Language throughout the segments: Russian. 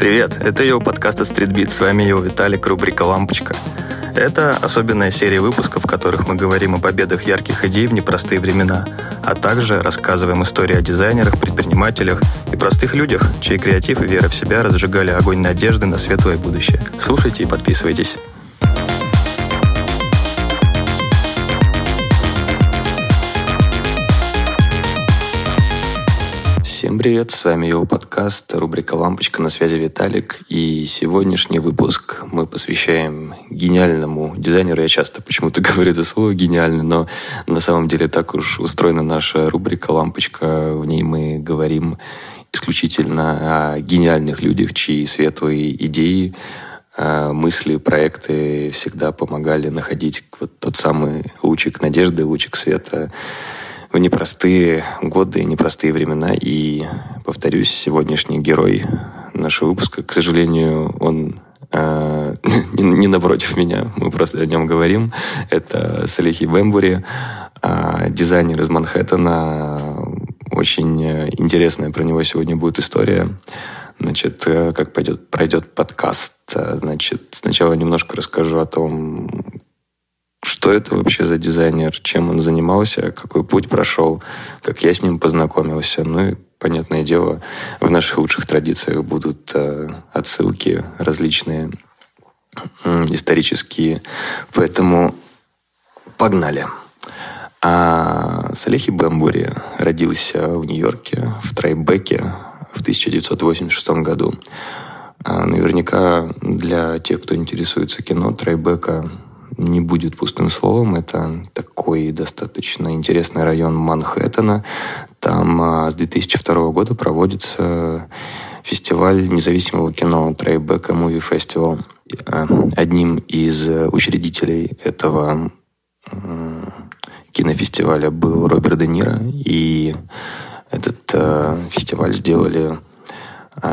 Привет, это его подкаст от Streetbeat. С вами его Виталик, рубрика «Лампочка». Это особенная серия выпусков, в которых мы говорим о победах ярких идей в непростые времена, а также рассказываем истории о дизайнерах, предпринимателях и простых людях, чей креатив и вера в себя разжигали огонь надежды на светлое будущее. Слушайте и подписывайтесь. Всем привет, с вами его подкаст, рубрика «Лампочка», на связи Виталик. И сегодняшний выпуск мы посвящаем гениальному дизайнеру. Я часто почему-то говорю это слово «гениальный», но на самом деле так уж устроена наша рубрика «Лампочка». В ней мы говорим исключительно о гениальных людях, чьи светлые идеи, э, мысли, проекты всегда помогали находить вот тот самый лучик надежды, лучик света в непростые годы, непростые времена. И, повторюсь, сегодняшний герой нашего выпуска, к сожалению, он э, не, не напротив меня, мы просто о нем говорим. Это Салихи Бэмбури, э, дизайнер из Манхэттена. Очень интересная про него сегодня будет история. Значит, э, как пойдет, пройдет подкаст. Значит, сначала немножко расскажу о том, что это вообще за дизайнер, чем он занимался, какой путь прошел, как я с ним познакомился. Ну и, понятное дело, в наших лучших традициях будут э, отсылки различные, э, исторические. Поэтому погнали. А Салехи Бэмбури родился в Нью-Йорке, в Трайбеке в 1986 году. А наверняка для тех, кто интересуется кино, Трайбека не будет пустым словом. Это такой достаточно интересный район Манхэттена. Там а, с 2002 года проводится фестиваль независимого кино Трейбека Festival. А, одним из учредителей этого кинофестиваля был Роберт Де Ниро, и этот э, фестиваль сделали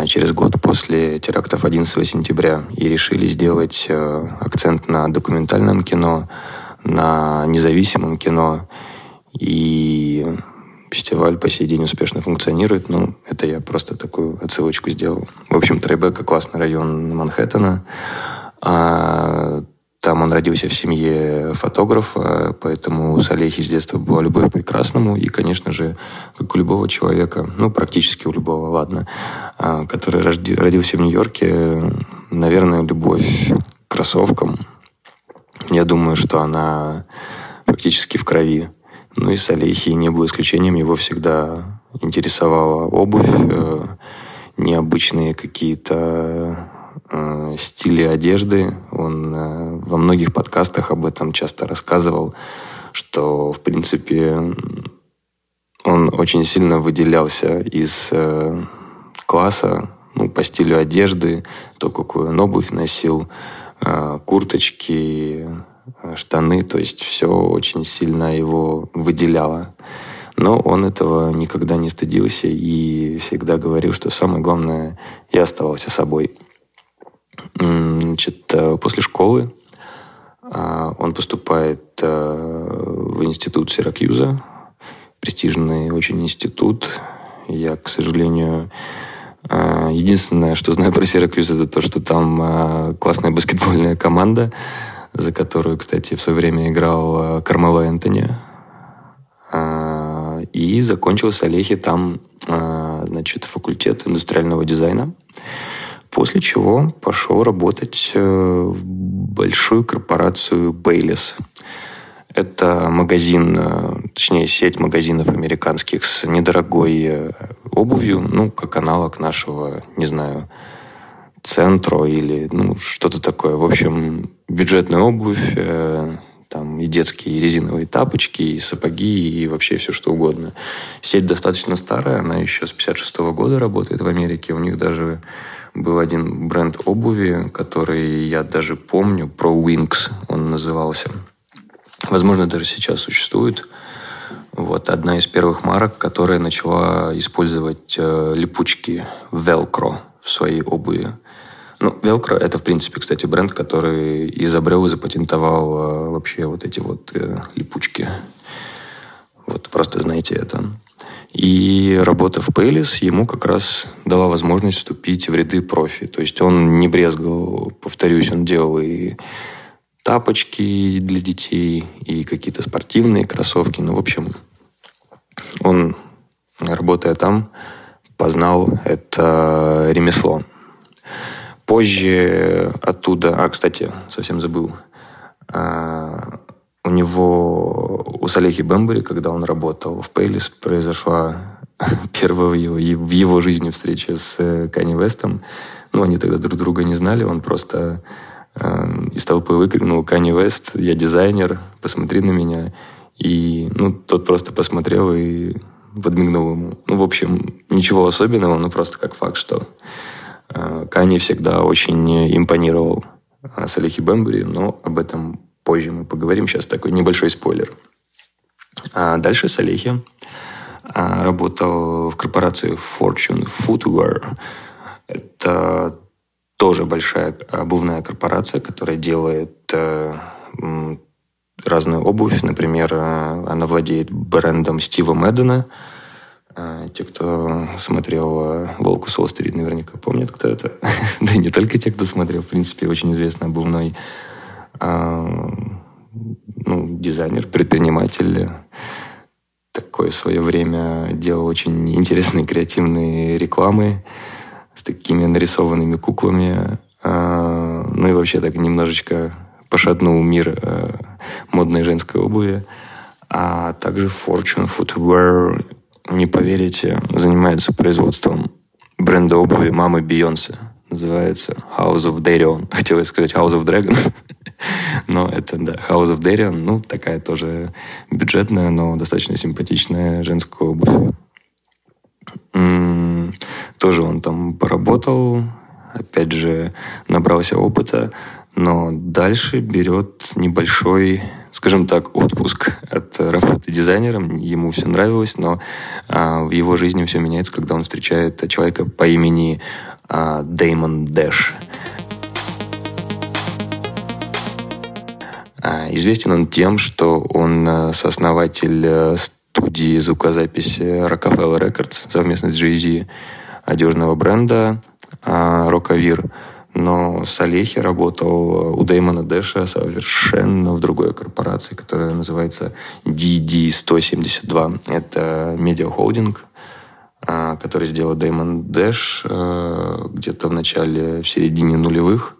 через год после терактов 11 сентября и решили сделать э, акцент на документальном кино, на независимом кино. И фестиваль по сей день успешно функционирует. Ну, это я просто такую отсылочку сделал. В общем, Трайбека – классный район Манхэттена. А там он родился в семье фотографа, поэтому у Салехи с детства была любовь к прекрасному. И, конечно же, как у любого человека, ну, практически у любого, ладно, а, который родился в Нью-Йорке, наверное, любовь к кроссовкам. Я думаю, что она фактически в крови. Ну и Салехи не был исключением. Его всегда интересовала обувь, э, необычные какие-то э, стили одежды. Он э, во многих подкастах об этом часто рассказывал, что, в принципе, он очень сильно выделялся из э, класса ну, по стилю одежды, то, какую он обувь носил, курточки, штаны, то есть все очень сильно его выделяло. Но он этого никогда не стыдился и всегда говорил, что самое главное, я оставался собой. Значит, э, после школы а, он поступает э, в институт Сиракьюза, престижный очень институт. Я, к сожалению, э, единственное, что знаю про Сиракьюз, это то, что там классная баскетбольная команда, за которую, кстати, в свое время играл Кармело Энтони. И закончил с Олехи там, значит, факультет индустриального дизайна. После чего пошел работать э, в большую корпорацию Бейлис. Это магазин, э, точнее, сеть магазинов американских с недорогой э, обувью, ну, как аналог нашего, не знаю, центро или ну, что-то такое. В общем, бюджетная обувь, там и детские и резиновые тапочки, и сапоги, и вообще все что угодно. Сеть достаточно старая, она еще с 56 -го года работает в Америке. У них даже был один бренд обуви, который я даже помню, Pro Wings он назывался. Возможно, даже сейчас существует. Вот одна из первых марок, которая начала использовать э, липучки Velcro в своей обуви. Ну, Velcro – это, в принципе, кстати, бренд, который изобрел и запатентовал э, вообще вот эти вот э, липучки. Вот просто знайте это. И работа в Пейлис ему как раз дала возможность вступить в ряды профи. То есть он не брезгал, повторюсь, он делал и тапочки для детей, и какие-то спортивные кроссовки. Ну, в общем, он, работая там, познал это ремесло. Позже оттуда... А, кстати, совсем забыл. У него, у Салехи Бэмбери, когда он работал в Пейлис, произошла первая его, в его жизни встреча с э, Канни Вестом. Ну, они тогда друг друга не знали, он просто э, из толпы выкрикнул «Канни Вест, я дизайнер, посмотри на меня». И ну, тот просто посмотрел и подмигнул ему. Ну, в общем, ничего особенного, но просто как факт, что э, Канни всегда очень импонировал э, Салихи Бэмбери, но об этом позже мы поговорим. Сейчас такой небольшой спойлер. А дальше Салехи а, работал в корпорации Fortune Footwear. Это тоже большая обувная корпорация, которая делает э, разную обувь. Например, э, она владеет брендом Стива Мэддена. Э, те, кто смотрел «Волк с Уолл-стрит», наверняка помнят, кто это. да и не только те, кто смотрел. В принципе, очень известный обувной ну, дизайнер, предприниматель. Такое свое время делал очень интересные креативные рекламы с такими нарисованными куклами. А, ну и вообще так немножечко пошатнул мир а, модной женской обуви. А также Fortune Footwear, не поверите, занимается производством бренда обуви мамы Бейонсе. Называется House of Darion. Хотел сказать House of Dragon. но это, да, House of Darion. Ну, такая тоже бюджетная, но достаточно симпатичная женская обувь. М-м- тоже он там поработал, опять же, набрался опыта, но дальше берет небольшой, скажем так, отпуск от работы дизайнером. Ему все нравилось, но а, в его жизни все меняется, когда он встречает человека по имени а, Дэймон Дэш. Известен он тем, что он а, сооснователь э, студии звукозаписи Rockefeller Records совместно с Jay-Z одежного бренда Рокавир. Но Салехи работал у Дэймона Дэша совершенно в другой корпорации, которая называется DD172. Это медиахолдинг, который сделал Дэймон Дэш э, где-то в начале, в середине нулевых.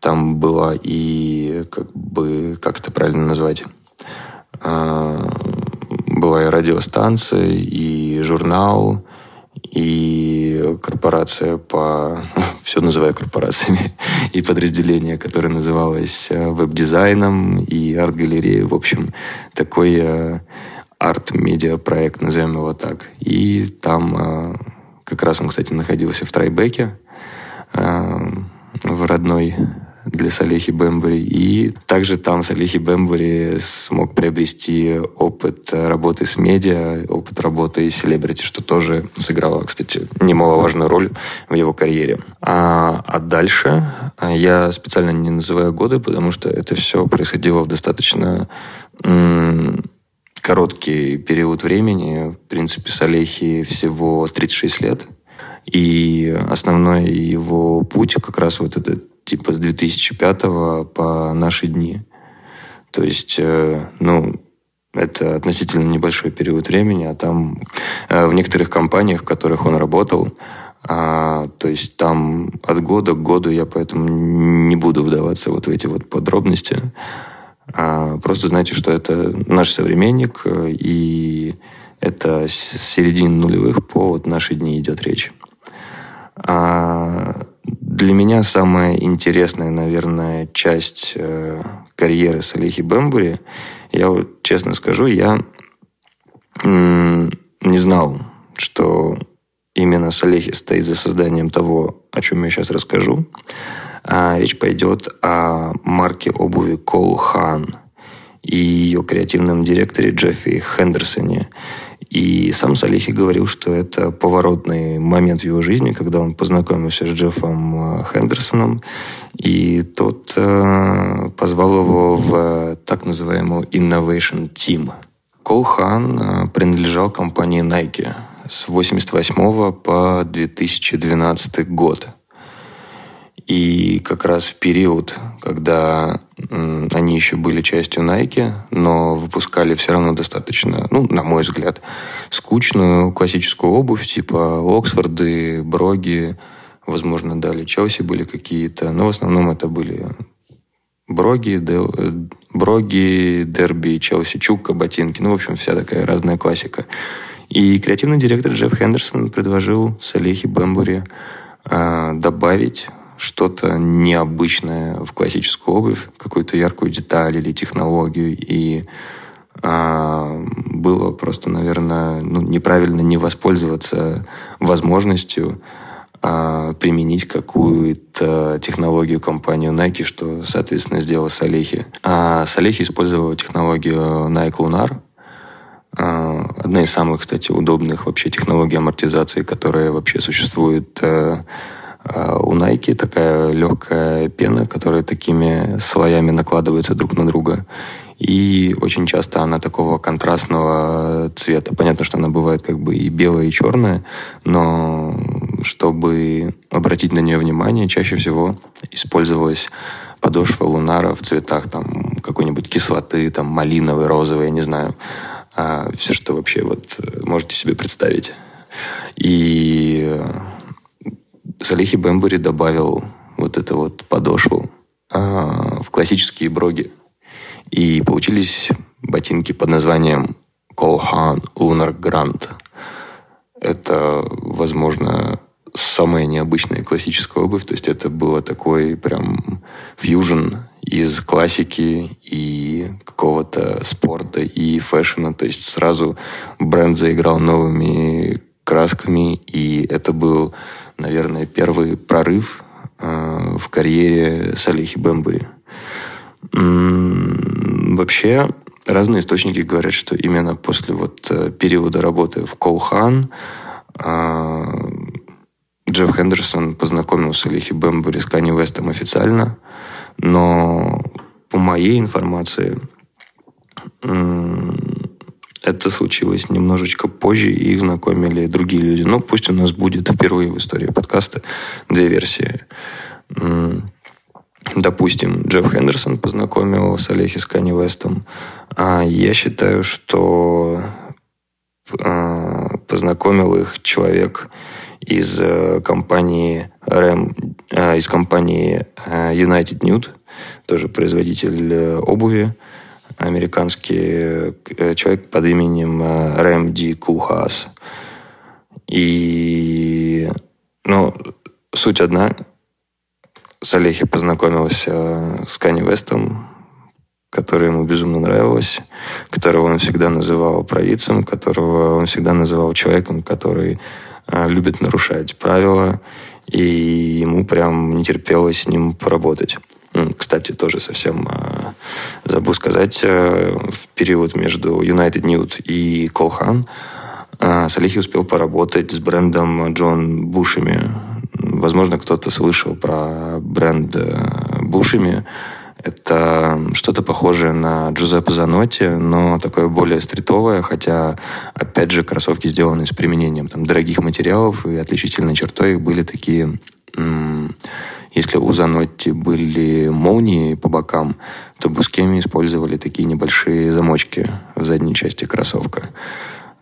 Там была и, как бы, как это правильно назвать, э, была и радиостанция, и журнал, и корпорация по... Все называю корпорациями. И подразделение, которое называлось э, веб-дизайном и арт-галереей. В общем, такой э, арт-медиа-проект, назовем его так. И там э, как раз он, кстати, находился в Трайбеке, в родной для Салехи Бэмбери. И также там Салехи Бэмбери смог приобрести опыт работы с медиа, опыт работы с селебрити, что тоже сыграло, кстати, немаловажную роль в его карьере. А, а дальше я специально не называю годы, потому что это все происходило в достаточно короткий период времени. В принципе, Салехи всего 36 лет. И основной его путь как раз вот этот типа с 2005 по наши дни. То есть, э, ну, это относительно небольшой период времени, а там э, в некоторых компаниях, в которых он работал, а, то есть там от года к году я поэтому не буду вдаваться вот в эти вот подробности. А, просто знайте, что это наш современник, э, и это с середины нулевых по вот наши дни идет речь. А для меня самая интересная, наверное, часть э, карьеры Салихи Бэмбури, я вот честно скажу, я м- не знал, что именно Салехи стоит за созданием того, о чем я сейчас расскажу. А речь пойдет о марке обуви Колхан и ее креативном директоре Джеффи Хендерсоне. И сам Салихи говорил, что это поворотный момент в его жизни, когда он познакомился с Джеффом э, Хендерсоном, и тот э, позвал его в так называемую Innovation Team Кол Хан принадлежал компании Nike с 1988 по 2012 год. И как раз в период, когда они еще были частью Nike, но выпускали все равно достаточно, ну, на мой взгляд, скучную классическую обувь, типа Оксфорды, Броги, возможно, дали Челси были какие-то, но в основном это были Броги, Дел, Броги, Дерби, Челси, Чукка, ботинки, ну, в общем, вся такая разная классика. И креативный директор Джефф Хендерсон предложил Салехи Бэмбури э, добавить что-то необычное в классическую обувь, какую-то яркую деталь или технологию. И а, было просто, наверное, ну, неправильно не воспользоваться возможностью а, применить какую-то технологию компанию Nike, что, соответственно, сделал Салехи. А Салехи использовал технологию Nike Lunar, а, одна из самых, кстати, удобных вообще технологий амортизации, которая вообще существует э, а у Nike такая легкая пена, которая такими слоями накладывается друг на друга. И очень часто она такого контрастного цвета. Понятно, что она бывает как бы и белая, и черная, но чтобы обратить на нее внимание, чаще всего использовалась подошва лунара в цветах там какой-нибудь кислоты, там малиновый, розовый, я не знаю. А, все, что вообще вот можете себе представить. И Салихи Бэмбери добавил вот эту вот подошву а, в классические броги. И получились ботинки под названием Колхан Lunar Grand. Это, возможно, самая необычная классическая обувь. То есть это было такой прям фьюжн из классики и какого-то спорта и фэшена. То есть сразу бренд заиграл новыми красками, и это был наверное, первый прорыв э, в карьере Салихи Бэмбури. Вообще, разные источники говорят, что именно после вот э, периода работы в Колхан э, Джефф Хендерсон познакомил Салихи Бэмбури с Канни Вестом официально, но по моей информации это случилось немножечко позже, и их знакомили другие люди. Но пусть у нас будет впервые в истории подкаста две версии. Допустим, Джефф Хендерсон познакомил с Олехи с Канни Вестом. А я считаю, что а, познакомил их человек из э, компании RAM, а, из компании э, United Nude, тоже производитель э, обуви американский э, человек под именем э, Рэм Ди Кулхас. И, ну, суть одна. Салехи познакомился э, с Канни Вестом, который ему безумно нравилось, которого он всегда называл провидцем, которого он всегда называл человеком, который любит нарушать правила, и ему прям не терпелось с ним поработать. Кстати, тоже совсем э, забыл сказать, э, в период между United Nude и Колхан э, Салихи успел поработать с брендом Джон Бушами. Возможно, кто-то слышал про бренд Бушами. Это что-то похожее на Джузеппе Занотти, но такое более стритовое, хотя, опять же, кроссовки сделаны с применением там, дорогих материалов, и отличительной чертой их были такие если у Занотти были молнии по бокам, то Бускеми использовали такие небольшие замочки в задней части кроссовка.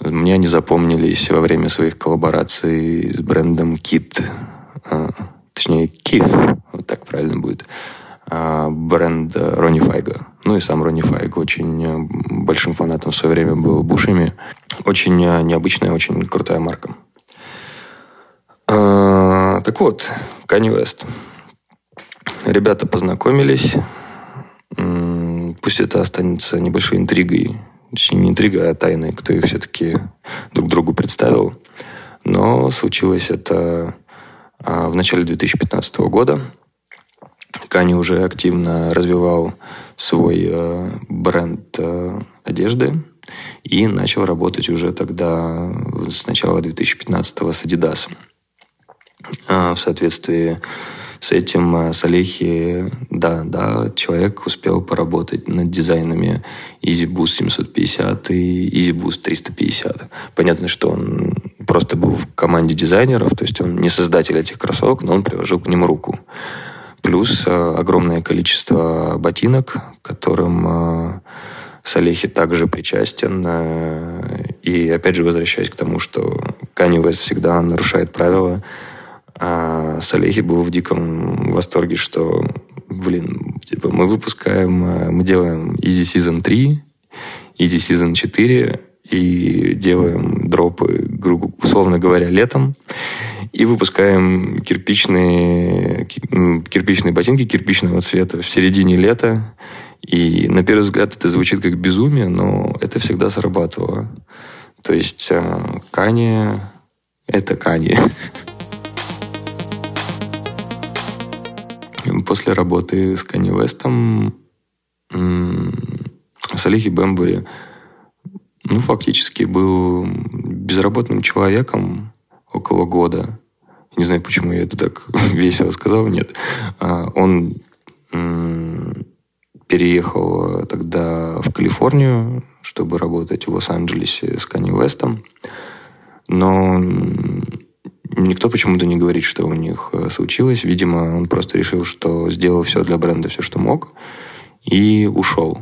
Мне они запомнились во время своих коллабораций с брендом Kit, а, точнее Kif, вот так правильно будет, а, бренд Ронни Файга. Ну и сам Ронни Файг очень большим фанатом в свое время был Бушами. Очень необычная, очень крутая марка. А, так вот, Kanye West. Ребята познакомились. Пусть это останется небольшой интригой. Точнее, не интрига, а тайной, кто их все-таки друг другу представил. Но случилось это а, в начале 2015 года. Кани уже активно развивал свой э, бренд э, одежды и начал работать уже тогда с начала 2015 с Adidas. А, в соответствии с этим э, Салехи, да, да, человек успел поработать над дизайнами EasyBoost 750 и EasyBoost 350. Понятно, что он просто был в команде дизайнеров, то есть он не создатель этих кроссовок, но он приложил к ним руку. Плюс э, огромное количество ботинок, которым Салехи также причастен. И опять же возвращаясь к тому, что Канни Вест всегда нарушает правила, а Салехи был в диком восторге, что, блин, типа мы выпускаем, мы делаем Easy Season 3, Easy Season 4 и делаем дропы, условно говоря, летом. И выпускаем кирпичные, кирпичные ботинки кирпичного цвета в середине лета. И на первый взгляд это звучит как безумие, но это всегда срабатывало. То есть э, Кани – это Кани. После работы с Кани Вестом Салихи Бэмбури ну, фактически был безработным человеком около года. Не знаю, почему я это так весело сказал, нет. А, он переехал тогда в Калифорнию, чтобы работать в Лос-Анджелесе с Канни Вестом. Но никто почему-то не говорит, что у них э, случилось. Видимо, он просто решил, что сделал все для бренда, все, что мог, и ушел.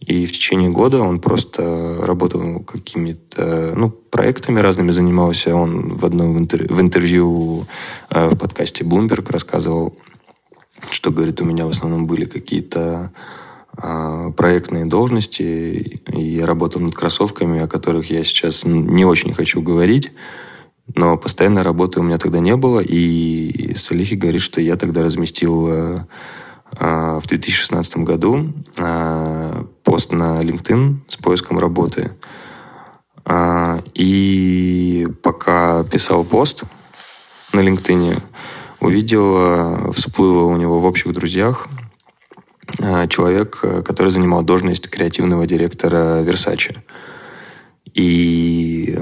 И в течение года он просто работал какими-то ну, проектами разными, занимался. Он в одном интервью, в, интервью э, в подкасте Bloomberg рассказывал что, говорит, у меня в основном были какие-то а, проектные должности, и я работал над кроссовками, о которых я сейчас не очень хочу говорить, но постоянной работы у меня тогда не было, и Салихи говорит, что я тогда разместил а, а, в 2016 году пост на LinkedIn с поиском работы. И пока писал пост на LinkedIn, увидел, всплыло у него в общих друзьях э, человек, э, который занимал должность креативного директора Versace. И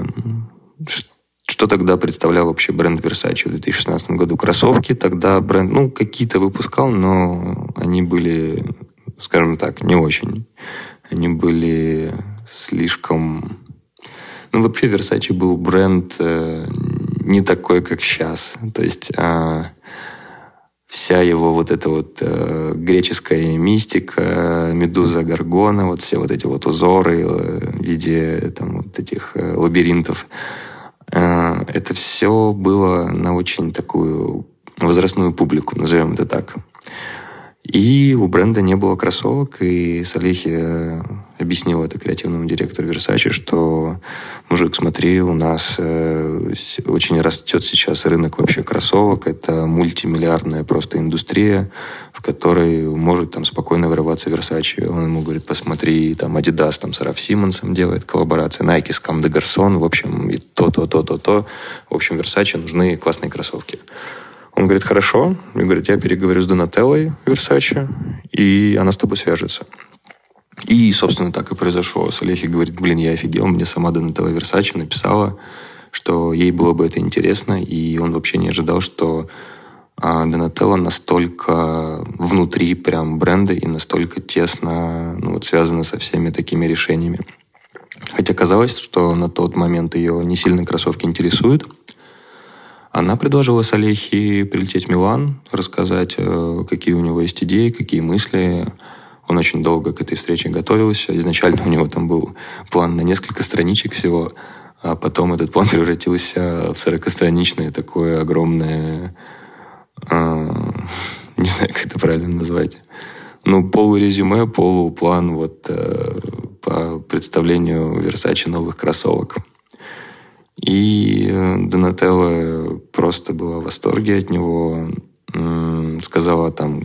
что тогда представлял вообще бренд Versace в 2016 году? Кроссовки тогда бренд, ну, какие-то выпускал, но они были, скажем так, не очень. Они были слишком... Ну, вообще Versace был бренд э, не такой, как сейчас. То есть а, вся его вот эта вот а, греческая мистика, медуза Гаргона, вот все вот эти вот узоры э, в виде там вот этих а, лабиринтов, это все было на очень такую возрастную публику, назовем это так. И у бренда не было кроссовок, и Салихи э, объяснил это креативному директору Versace, что, мужик, смотри, у нас э, очень растет сейчас рынок вообще кроссовок, это мультимиллиардная просто индустрия, в которой может там спокойно вырываться Versace. Он ему говорит, посмотри, там Adidas там с Раф Симмонсом делает коллаборация, Nike с Кам Гарсон, в общем, и то, то, то, то, то. В общем, Versace нужны классные кроссовки. Он говорит, хорошо. И говорит, я переговорю с Донателлой Версачи, и она с тобой свяжется. И, собственно, так и произошло. Салехи говорит, блин, я офигел, мне сама Донателла Версачи написала, что ей было бы это интересно, и он вообще не ожидал, что а, Донателла настолько внутри прям бренда и настолько тесно ну, вот, связана со всеми такими решениями. Хотя казалось, что на тот момент ее не сильно кроссовки интересуют – она предложила Салехи прилететь в Милан, рассказать, э, какие у него есть идеи, какие мысли. Он очень долго к этой встрече готовился. Изначально у него там был план на несколько страничек всего, а потом этот план превратился в 40-страничное такое огромное... Э, не знаю, как это правильно назвать. Ну, полурезюме, полуплан вот э, по представлению Версачи новых кроссовок. И э, Донателла просто была в восторге от него. Сказала там,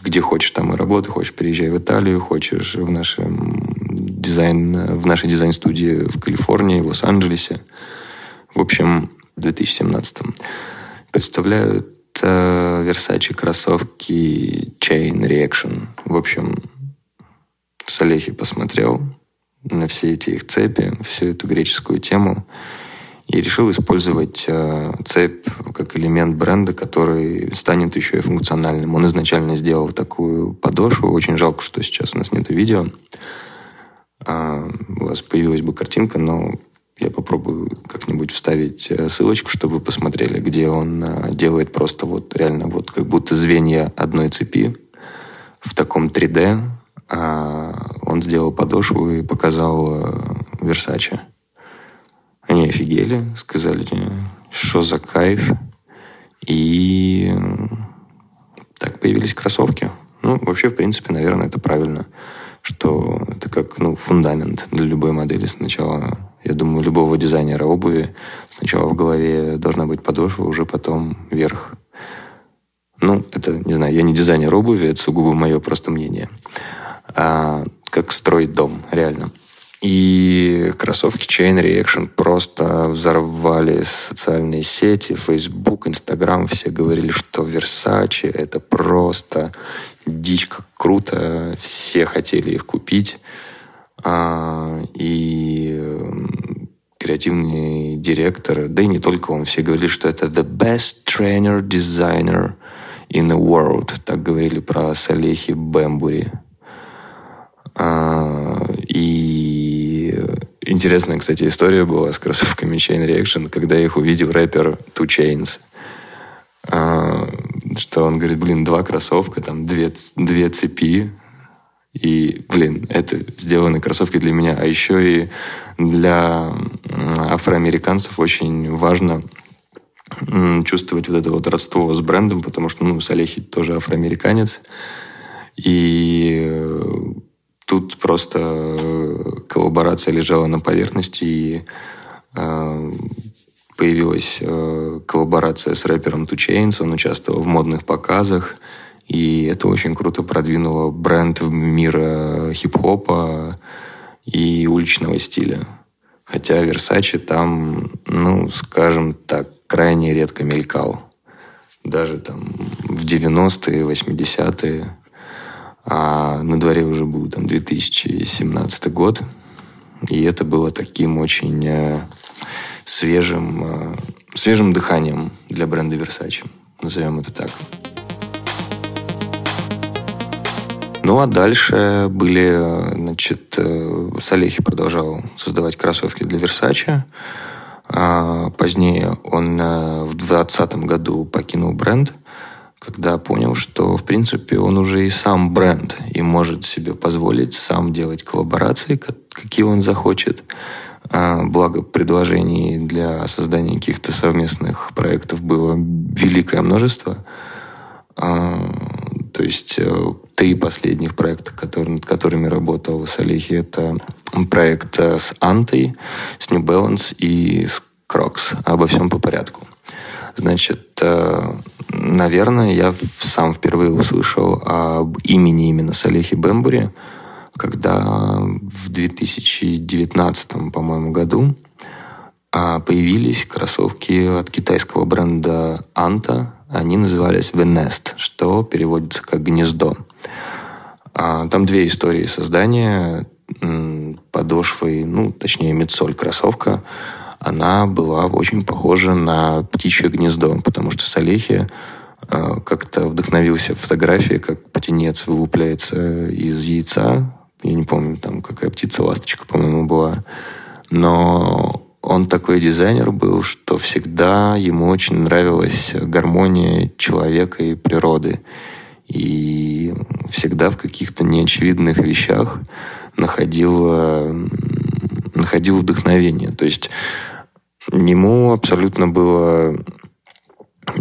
где хочешь, там и работай, хочешь, приезжай в Италию, хочешь в нашем дизайн, в нашей дизайн-студии в Калифорнии, в Лос-Анджелесе. В общем, в 2017 представляют э, Versace кроссовки Chain Reaction. В общем, Салехи посмотрел на все эти их цепи, всю эту греческую тему – и решил использовать э, цепь как элемент бренда, который станет еще и функциональным. Он изначально сделал такую подошву. Очень жалко, что сейчас у нас нет видео. А, у вас появилась бы картинка, но я попробую как-нибудь вставить э, ссылочку, чтобы посмотрели, где он э, делает просто вот реально вот как будто звенья одной цепи в таком 3D. А он сделал подошву и показал Versace. Они офигели, сказали, что за кайф. И так появились кроссовки. Ну, вообще, в принципе, наверное, это правильно, что это как ну, фундамент для любой модели. Сначала, я думаю, любого дизайнера обуви сначала в голове должна быть подошва, уже потом верх. Ну, это, не знаю, я не дизайнер обуви, это сугубо мое просто мнение. А, как строить дом, реально. И кроссовки Chain Reaction просто взорвали социальные сети, Facebook, Instagram. Все говорили, что Versace это просто дичь, как круто. Все хотели их купить. А, и креативный директор, да и не только он, все говорили, что это the best trainer designer in the world. Так говорили про Салехи Бэмбури. А, и интересная, кстати, история была с кроссовками Chain Reaction, когда их увидел рэпер Two Chains. А, что он говорит, блин, два кроссовка, там две, две цепи, и, блин, это сделаны кроссовки для меня. А еще и для афроамериканцев очень важно чувствовать вот это вот родство с брендом, потому что, ну, Салехи тоже афроамериканец. И Тут просто э, коллаборация лежала на поверхности, и э, появилась э, коллаборация с рэпером Two он участвовал в модных показах, и это очень круто продвинуло бренд в мир хип-хопа и уличного стиля. Хотя Versace там, ну, скажем так, крайне редко мелькал. Даже там в 90-е, 80-е а на дворе уже был там 2017 год. И это было таким очень э, свежим, э, свежим дыханием для бренда Versace. Назовем это так. Ну, а дальше были, значит, э, Салехи продолжал создавать кроссовки для Versace. А позднее он в 2020 году покинул бренд – когда понял, что, в принципе, он уже и сам бренд и может себе позволить сам делать коллаборации, какие он захочет. А, благо, предложений для создания каких-то совместных проектов было великое множество. А, то есть э, три последних проекта, которые, над которыми работал Салихи, это проект э, с Антой, с New Balance и с Crocs. Обо всем по порядку. Значит, э, наверное, я сам впервые услышал об имени именно Салехи Бембури, когда в 2019, по-моему, году а, появились кроссовки от китайского бренда Anta. Они назывались The что переводится как «гнездо». А, там две истории создания подошвой, ну, точнее, медсоль кроссовка – она была очень похожа на птичье гнездо, потому что Салехи э, как-то вдохновился фотографией, как птенец вылупляется из яйца. Я не помню, там какая птица, ласточка, по-моему, была. Но он такой дизайнер был, что всегда ему очень нравилась гармония человека и природы. И всегда в каких-то неочевидных вещах находил находил вдохновение. То есть ему абсолютно было...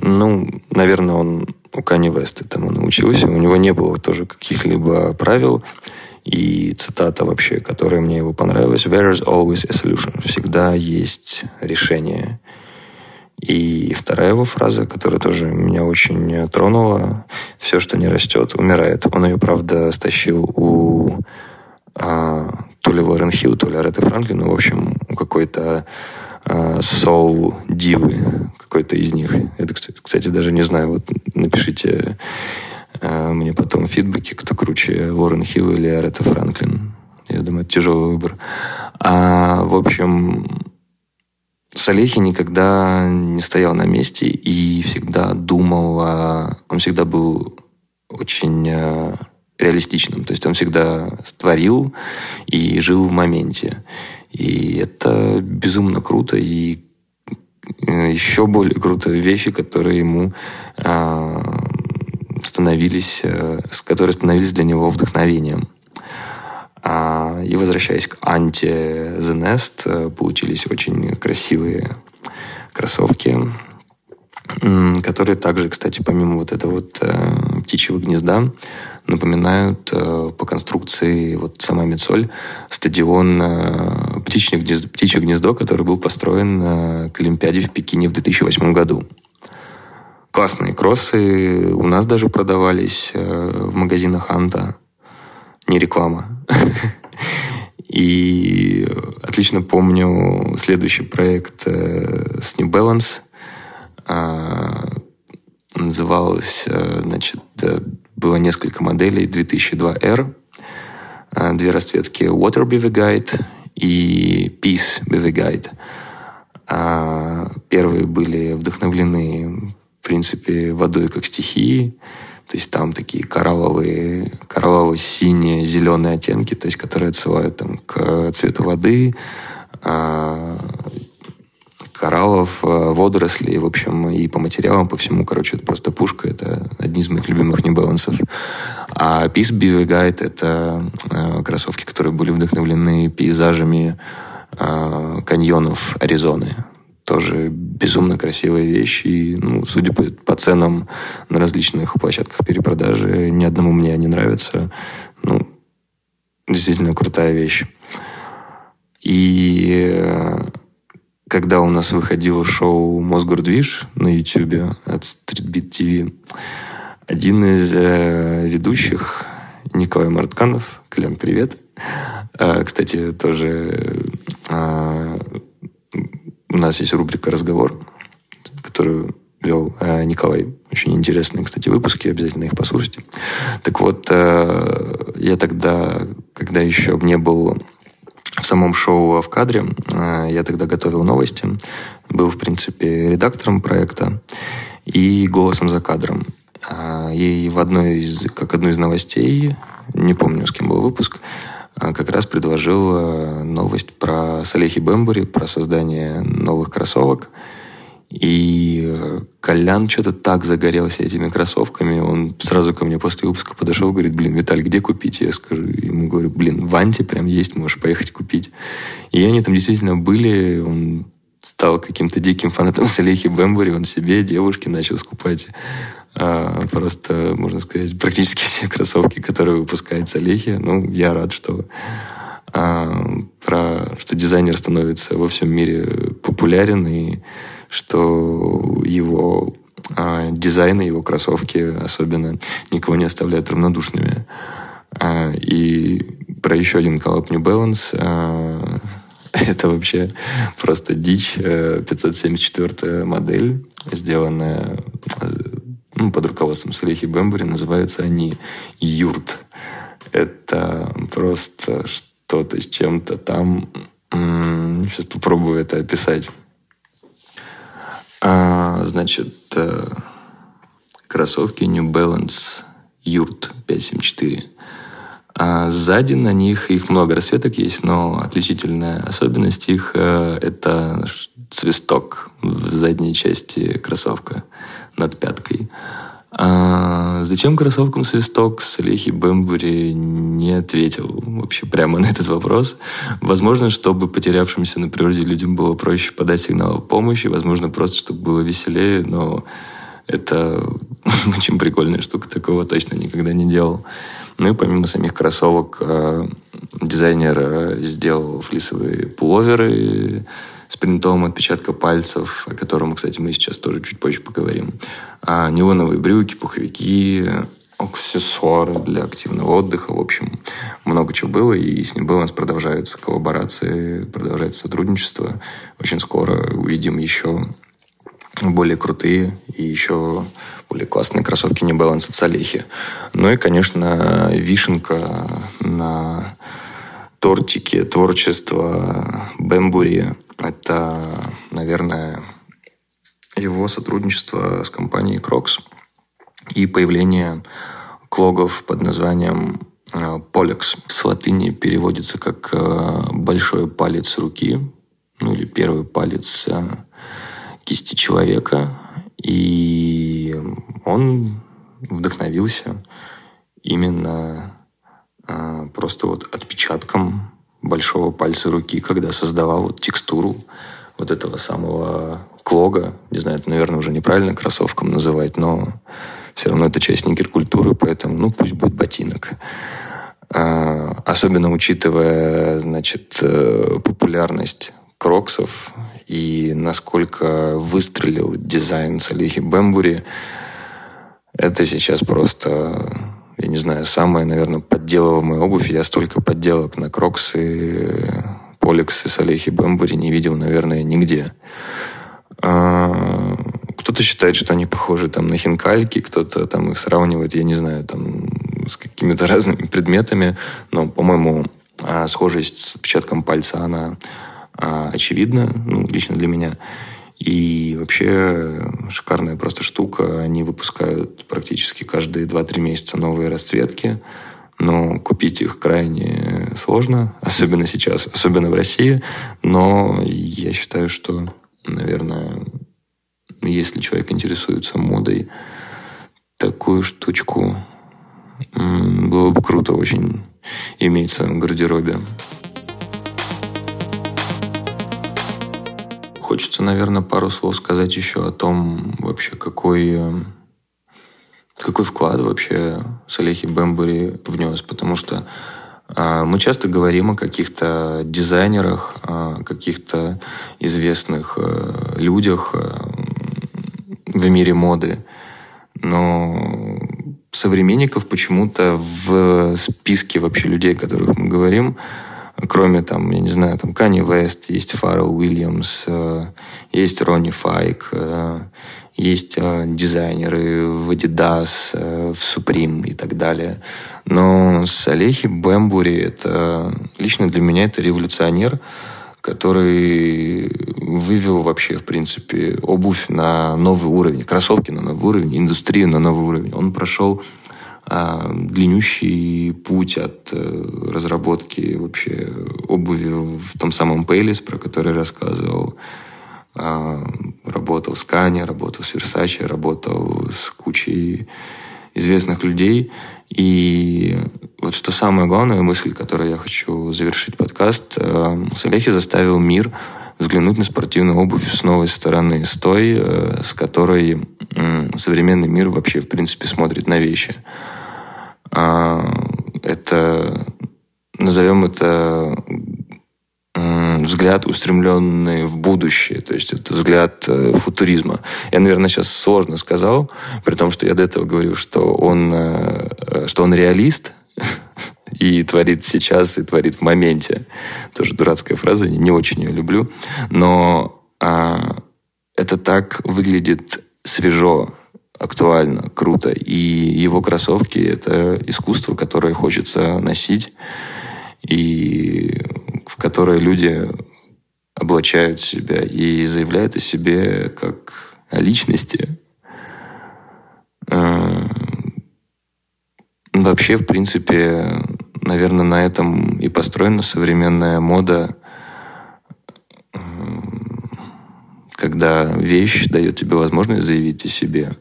Ну, наверное, он у Кани Веста этому научился. У него не было тоже каких-либо правил. И цитата вообще, которая мне его понравилась. There is always a solution. Всегда есть решение. И вторая его фраза, которая тоже меня очень тронула. Все, что не растет, умирает. Он ее, правда, стащил у а, то ли Лорен Хилл, то ли Ареты Франклин, ну, в общем, у какой-то э, соул дивы, какой-то из них. Это, кстати, даже не знаю. Вот напишите э, мне потом фидбэки, кто круче, Лорен Хилл или Арета Франклин. Я думаю, это тяжелый выбор. А, в общем, Салехи никогда не стоял на месте и всегда думал, он всегда был очень э, реалистичным. То есть он всегда творил и жил в моменте. И это безумно круто. И э, еще более круто вещи, которые ему э, становились, которые становились для него вдохновением. А, и возвращаясь к анти The Nest, получились очень красивые кроссовки, которые также, кстати, помимо вот этого вот э, птичьего гнезда, напоминают э, по конструкции вот сама Мицоль стадион э, птичье, гнездо, птичье гнездо, который был построен э, к Олимпиаде в Пекине в 2008 году. Классные кроссы у нас даже продавались э, в магазинах Анта не реклама. И отлично помню следующий проект э, с New Balance. А, называлось, значит, было несколько моделей 2002R, а, две расцветки Water Guide и Peace BV Guide. А, первые были вдохновлены, в принципе, водой как стихией, то есть там такие коралловые, кораллово-синие, зеленые оттенки, то есть которые отсылают там, к цвету воды, а, кораллов, а, водорослей, в общем, и по материалам, по всему, короче, это просто пушка, это одни из моих любимых небалансов. А Peace BV Guide — это а, кроссовки, которые были вдохновлены пейзажами каньонов Аризоны тоже безумно красивая вещь. И, ну, судя по, по ценам на различных площадках перепродажи, ни одному мне не нравится. Ну, действительно крутая вещь. И э, когда у нас выходило шоу «Мосгордвиж» на YouTube от Streetbeat TV, один из э, ведущих, Николай Мартканов, Колян, привет, э, кстати, тоже у нас есть рубрика «Разговор», которую вел э, Николай. Очень интересные, кстати, выпуски, обязательно их послушайте. Так вот, э, я тогда, когда еще не был в самом шоу в кадре, э, я тогда готовил новости, был, в принципе, редактором проекта и голосом за кадром. И в одной из, как одну из новостей, не помню, с кем был выпуск, а, как раз предложил э, новость про Салехи Бэмбури, про создание новых кроссовок. И э, Колян что-то так загорелся этими кроссовками. Он сразу ко мне после выпуска подошел говорит, блин, Виталий, где купить? Я скажу, ему говорю, блин, в Анте прям есть, можешь поехать купить. И они там действительно были. Он стал каким-то диким фанатом Салехи Бэмбури. Он себе, девушке начал скупать а, просто, можно сказать, практически все кроссовки, которые выпускает Салехи. Ну, я рад, что а, про, что дизайнер становится во всем мире популярен и что его а, дизайны, его кроссовки особенно никого не оставляют равнодушными. А, и про еще один коллаб New Balance а, это вообще просто дичь. 574 э, модель, сделанная э, ну, под руководством Салихи Бэмбери, называются они «Юрт». Это просто что-то с чем-то там. Сейчас попробую это описать. А, значит, э, кроссовки New Balance Юрт 574. А сзади на них их много расцветок есть, но отличительная особенность их э, это свисток в задней части кроссовка над пяткой. А зачем кроссовкам свисток? Салехи Бэмбури не ответил вообще прямо на этот вопрос. Возможно, чтобы потерявшимся на природе людям было проще подать сигнал о помощи, возможно, просто чтобы было веселее, но это очень прикольная штука, такого точно никогда не делал. Ну и помимо самих кроссовок, э, дизайнер сделал флисовые пуловеры, с принтом отпечатка пальцев, о котором, кстати, мы сейчас тоже чуть позже поговорим. А, нейлоновые брюки, пуховики, аксессуары для активного отдыха. В общем, много чего было, и с ним было у нас продолжаются коллаборации, продолжается сотрудничество. Очень скоро увидим еще более крутые и еще более классные кроссовки New Balance от Салехи. Ну и, конечно, вишенка на тортике творчества Бэмбури Это, наверное, его сотрудничество с компанией Crocs и появление клогов под названием э, Polex. С латыни переводится как э, «большой палец руки», ну или первый палец э, кисти человека. И он вдохновился именно просто вот отпечатком большого пальца руки, когда создавал вот текстуру вот этого самого клога. Не знаю, это, наверное, уже неправильно кроссовкам называть, но все равно это часть никер-культуры, поэтому, ну, пусть будет ботинок. А, особенно учитывая, значит, э, популярность кроксов и насколько выстрелил дизайн Салихи Бэмбури, это сейчас просто, я не знаю, самая, наверное, подделываемая обувь. Я столько подделок на кроксы, полексы Салихи Бэмбури не видел, наверное, нигде. А, кто-то считает, что они похожи там на хинкальки, кто-то там их сравнивает, я не знаю, там с какими-то разными предметами, но, по-моему, а, схожесть с отпечатком пальца, она а, очевидна, ну, лично для меня. И вообще шикарная просто штука. Они выпускают практически каждые 2-3 месяца новые расцветки. Но купить их крайне сложно, особенно сейчас, особенно в России. Но я считаю, что, наверное, если человек интересуется модой, такую штучку было бы круто очень иметь в своем гардеробе. Хочется, наверное, пару слов сказать еще о том, вообще, какой, э, какой вклад вообще Салехи Бэмбери внес, потому что а, мы часто говорим о каких-то дизайнерах, о каких-то известных э, людях э, в мире моды, но современников почему-то в списке вообще людей, о которых мы говорим, кроме там, я не знаю, там Кани Вест, есть Фаррелл Уильямс, э, есть Ронни Файк, э, есть э, дизайнеры в Adidas, в Supreme и так далее. Но Салехи Бэмбури это лично для меня это революционер, который вывел вообще, в принципе, обувь на новый уровень, кроссовки на новый уровень, индустрию на новый уровень. Он прошел а, длиннющий путь от э, разработки вообще обуви в том самом Пейлис, про который рассказывал. А, работал с Кани, работал с Versace, работал с кучей известных людей. И вот что самая главная мысль, которой я хочу завершить подкаст, э, Салехи заставил мир взглянуть на спортивную обувь с новой стороны, с той, э, с которой современный мир вообще, в принципе, смотрит на вещи. А, это, назовем это взгляд, устремленный в будущее, то есть это взгляд э, футуризма. Я, наверное, сейчас сложно сказал, при том, что я до этого говорил, что он, э, что он реалист, и творит сейчас, и творит в моменте. Тоже дурацкая фраза, не очень ее люблю. Но а, это так выглядит свежо, актуально, круто. И его кроссовки — это искусство, которое хочется носить, и в которое люди облачают себя и заявляют о себе как о личности. А, вообще, в принципе, наверное, на этом и построена современная мода, когда вещь дает тебе возможность заявить о себе.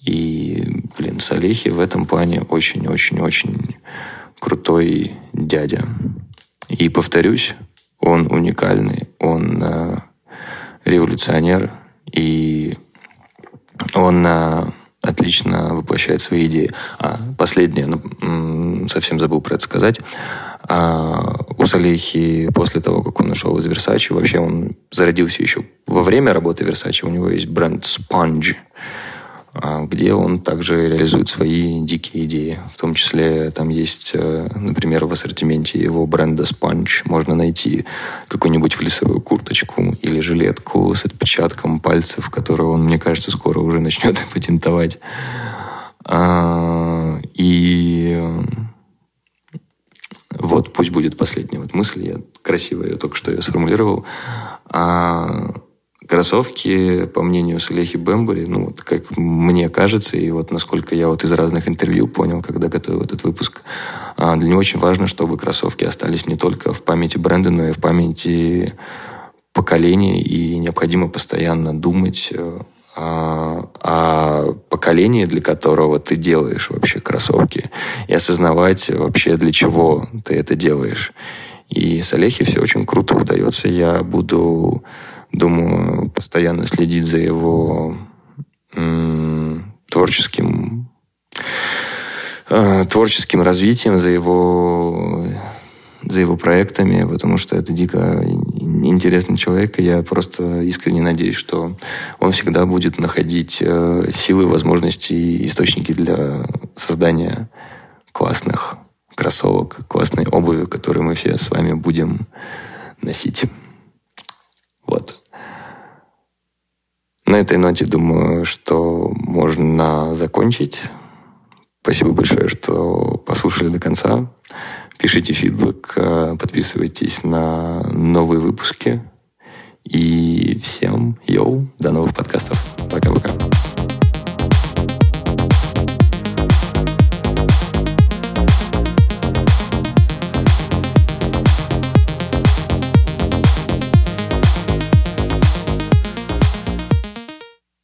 И, блин, Салехи в этом плане очень-очень-очень крутой дядя. И повторюсь, он уникальный, он э, революционер, и он э, отлично воплощает свои идеи. А последнее, ну, совсем забыл про это сказать. А, у Салехи после того, как он ушел из Versace, вообще он зародился еще во время работы Versace. У него есть бренд Sponge, где он также реализует свои дикие идеи. В том числе там есть, э, например, в ассортименте его бренда Sponge можно найти какую-нибудь флисовую курточку или жилетку с отпечатком пальцев, которую он, мне кажется, скоро уже начнет патентовать. А, и Вот, пусть будет последняя вот мысль, я красиво ее только что ее сформулировал. Кроссовки, по мнению Салехи Бэмбери, ну вот как мне кажется, и вот насколько я вот из разных интервью понял, когда готовил этот выпуск, а, для него очень важно, чтобы кроссовки остались не только в памяти бренда, но и в памяти поколения, и необходимо постоянно думать э, о, о поколении, для которого ты делаешь вообще кроссовки, и осознавать вообще, для чего ты это делаешь. И с Олехи все очень круто удается. Я буду думаю, постоянно следить за его творческим э, творческим развитием, за его за его проектами, потому что это дико интересный человек, и я просто искренне надеюсь, что он всегда будет находить э, силы, возможности и источники для создания классных кроссовок, классной обуви, которую мы все с вами будем носить. Вот. На этой ноте думаю, что можно закончить. Спасибо большое, что послушали до конца. Пишите фидбэк, э, подписывайтесь на новые выпуски. И всем йоу, до новых подкастов.